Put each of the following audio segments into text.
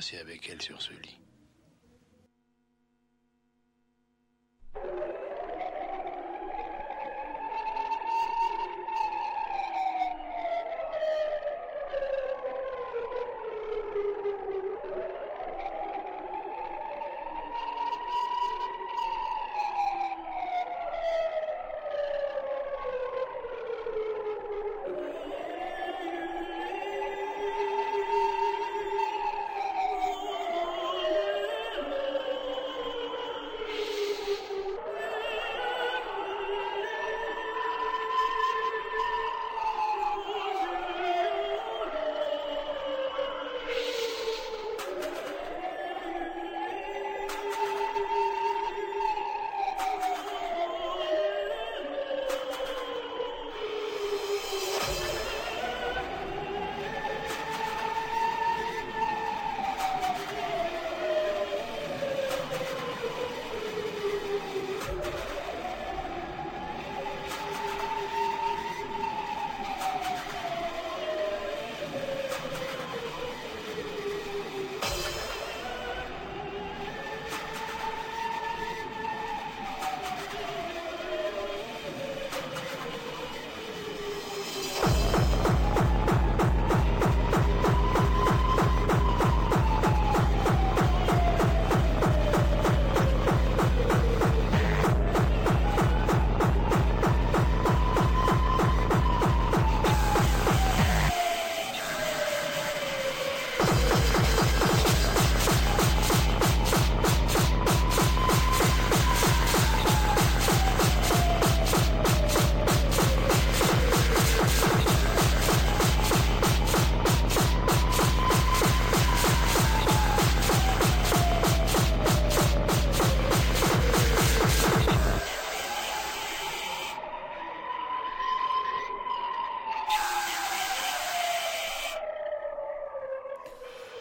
passé avec elle sur ce lit.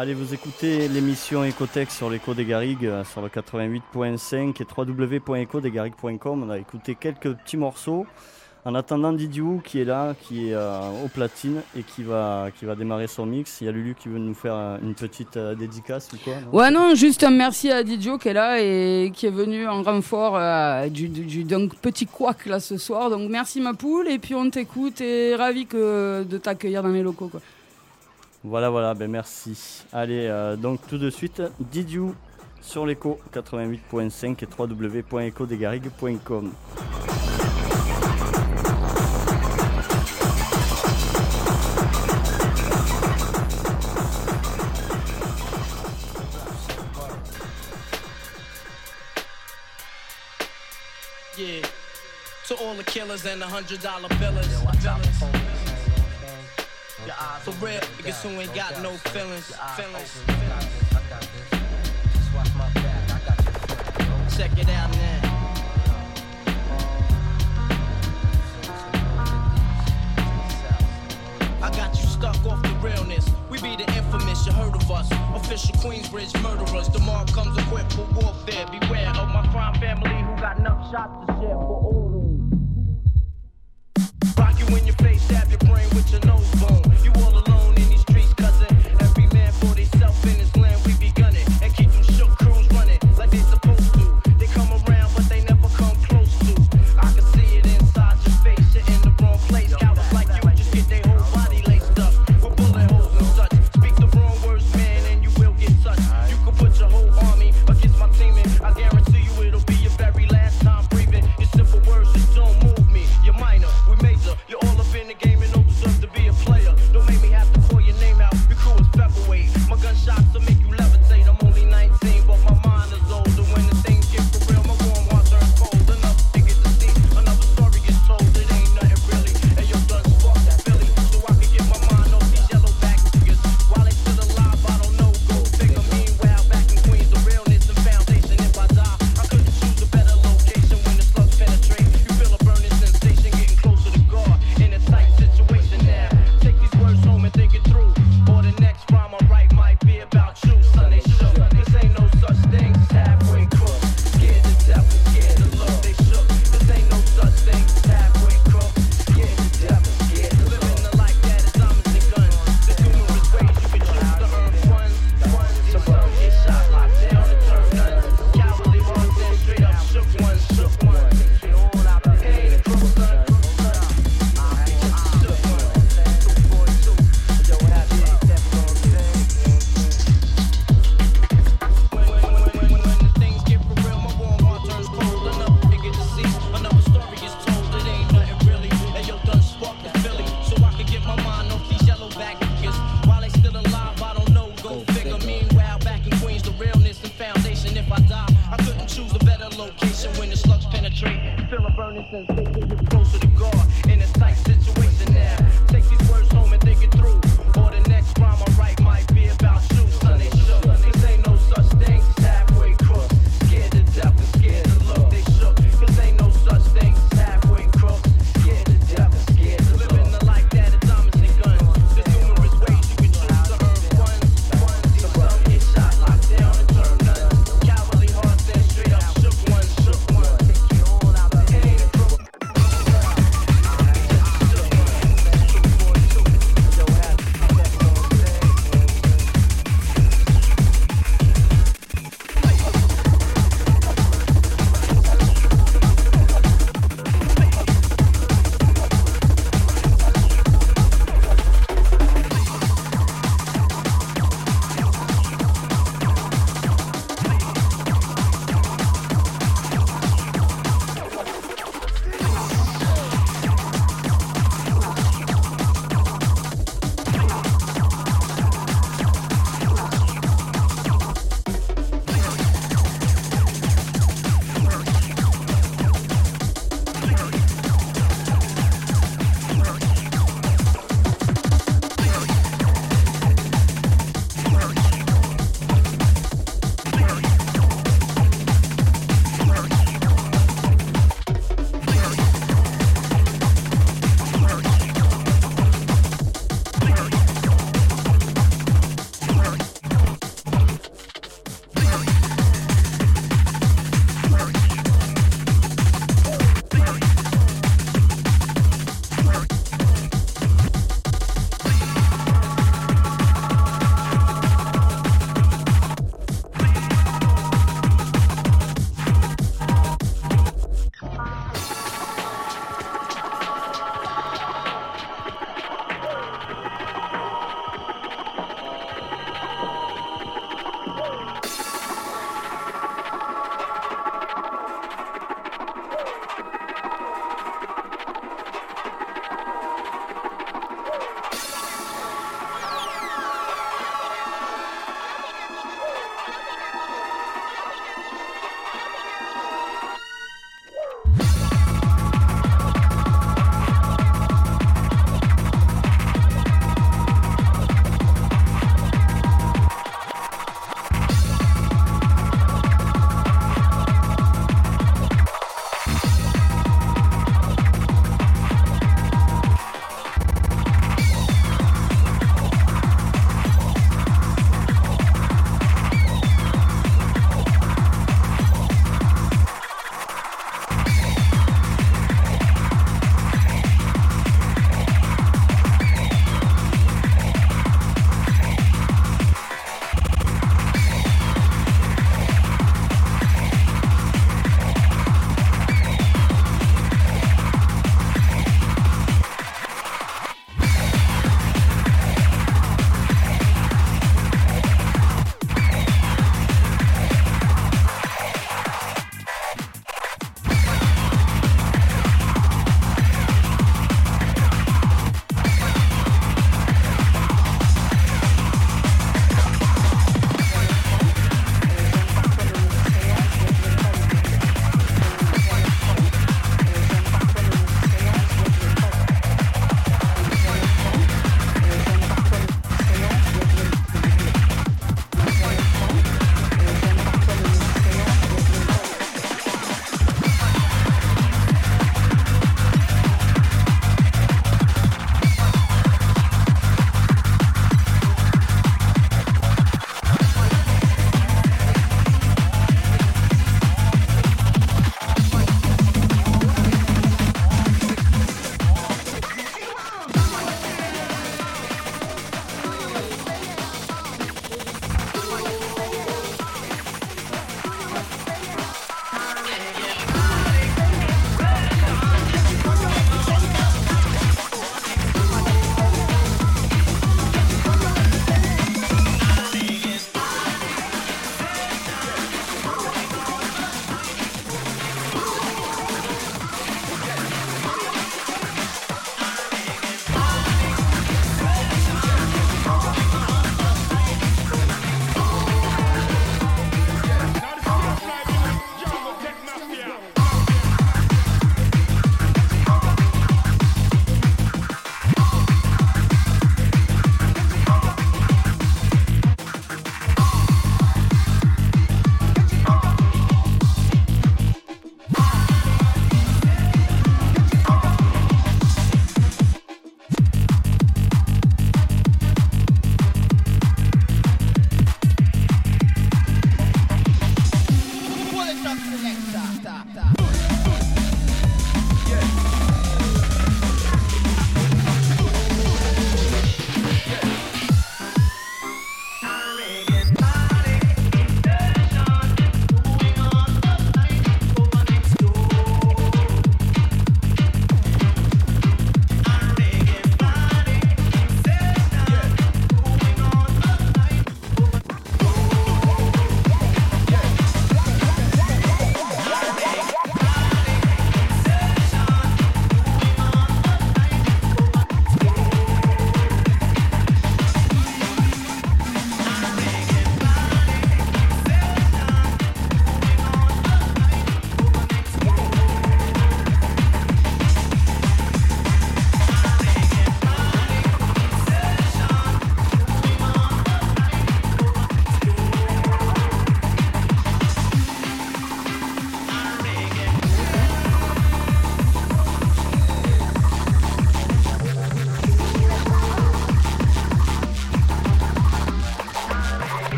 Allez, vous écoutez l'émission Ecotech sur l'écho des Garrigues euh, sur le 88.5 et www.ecodesgarrigues.com. On a écouté quelques petits morceaux. En attendant Didiou qui est là, qui est euh, au platine et qui va, démarrer son mix. Il y a Lulu qui veut nous faire euh, une petite dédicace ou quoi Ouais, non, juste un merci à Didiou qui est là et qui est venu en renfort du, du, donc, petit couac là ce soir. Donc merci ma poule et puis on t'écoute et ravi que, de t'accueillir dans les locaux. Voilà, voilà, ben merci. Allez, euh, donc tout de suite, Didiou sur l'écho 88.5 et www.ecodesgarrigues.com. Yeah, all the killers and the hundred dollar billers. For real, niggas who ain't got no feelings. Feelings. Check it out now. I got you stuck off the realness. We be the infamous, you heard of us. Official Queensbridge murderers. The mark comes equipped for warfare. Beware of my crime family who got enough shots to share for all. You your face, stab your brain with your nose bone. You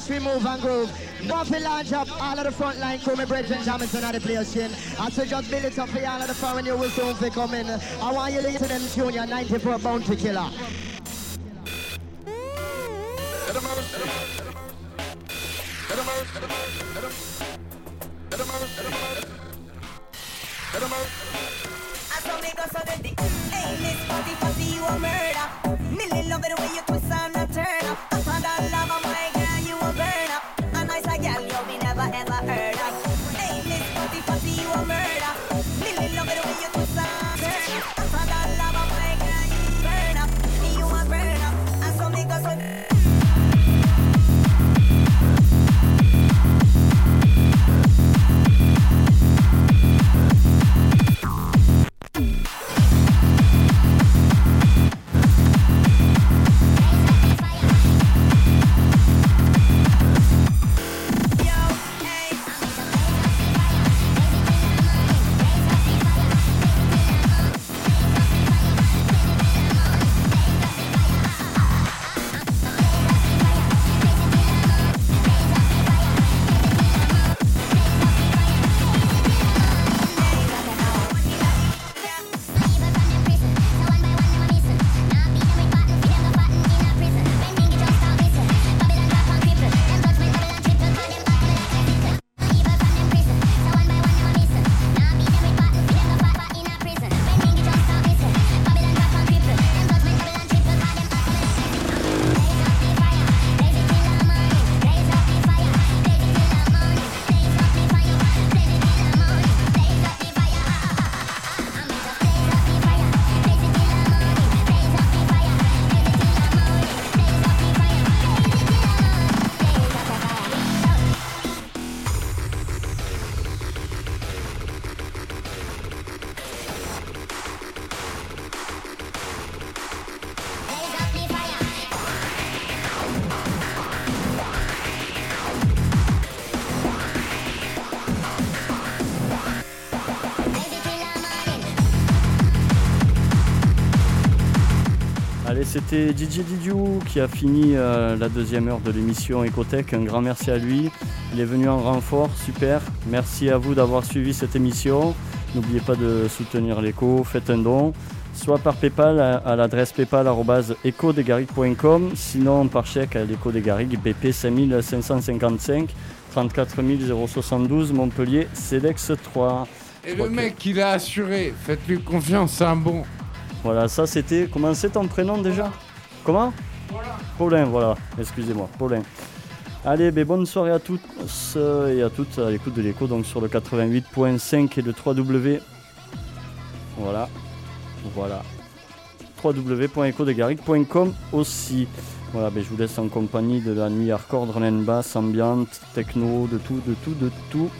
Mr. Todd we move and groove. Launch up all of the front line crew, my brethren, Jamison at the place, in. As we just build it up for all of the foreign, you will soon be coming. I want you to listen to them tune, your 94 Bounty Killer. C'était DJ Didiou qui a fini euh, la deuxième heure de l'émission Ecotech. Un grand merci à lui. Il est venu en renfort, super. Merci à vous d'avoir suivi cette émission. N'oubliez pas de soutenir l'écho, faites un don, soit par PayPal à, l'adresse paypal.ecodesgarrigues.com, sinon par chèque à l'écho des Garrigues, BP 5555 34 072 Montpellier, Cedex 3. Et le mec, il a assuré. Faites-lui confiance, c'est un bon. Voilà, ça c'était. Comment c'est ton prénom déjà Comment Paulin, voilà. Excusez-moi, Paulin. Allez, ben, bonne soirée à tous euh, et à toutes à l'écoute de l'écho, donc sur le 88.5 et le 3W. Voilà. Voilà. www.ecodegaric.com aussi. Voilà, ben, je vous laisse en compagnie de la nuit hardcore, drum and bass, ambiante, techno, de tout, de tout, de tout.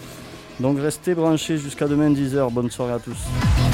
Donc restez branchés jusqu'à demain 10h. Bonne soirée à tous.